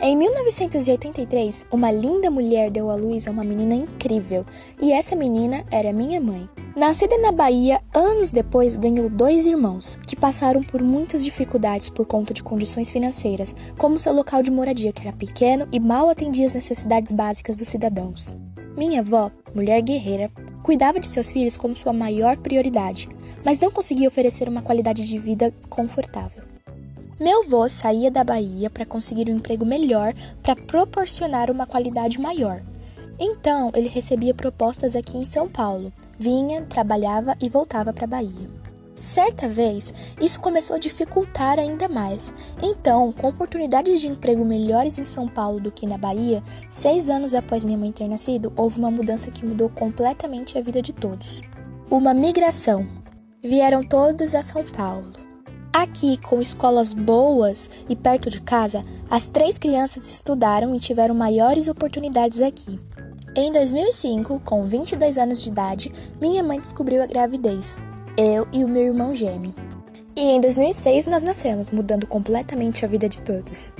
Em 1983, uma linda mulher deu à luz a uma menina incrível, e essa menina era minha mãe. Nascida na Bahia, anos depois ganhou dois irmãos, que passaram por muitas dificuldades por conta de condições financeiras, como seu local de moradia, que era pequeno e mal atendia as necessidades básicas dos cidadãos. Minha avó, mulher guerreira, cuidava de seus filhos como sua maior prioridade, mas não conseguia oferecer uma qualidade de vida confortável. Meu avô saía da Bahia para conseguir um emprego melhor para proporcionar uma qualidade maior. Então, ele recebia propostas aqui em São Paulo. Vinha, trabalhava e voltava para a Bahia. Certa vez, isso começou a dificultar ainda mais. Então, com oportunidades de emprego melhores em São Paulo do que na Bahia, seis anos após minha mãe ter nascido, houve uma mudança que mudou completamente a vida de todos. Uma migração. Vieram todos a São Paulo. Aqui, com escolas boas e perto de casa, as três crianças estudaram e tiveram maiores oportunidades aqui. Em 2005, com 22 anos de idade, minha mãe descobriu a gravidez, eu e o meu irmão gêmeo. E em 2006 nós nascemos, mudando completamente a vida de todos.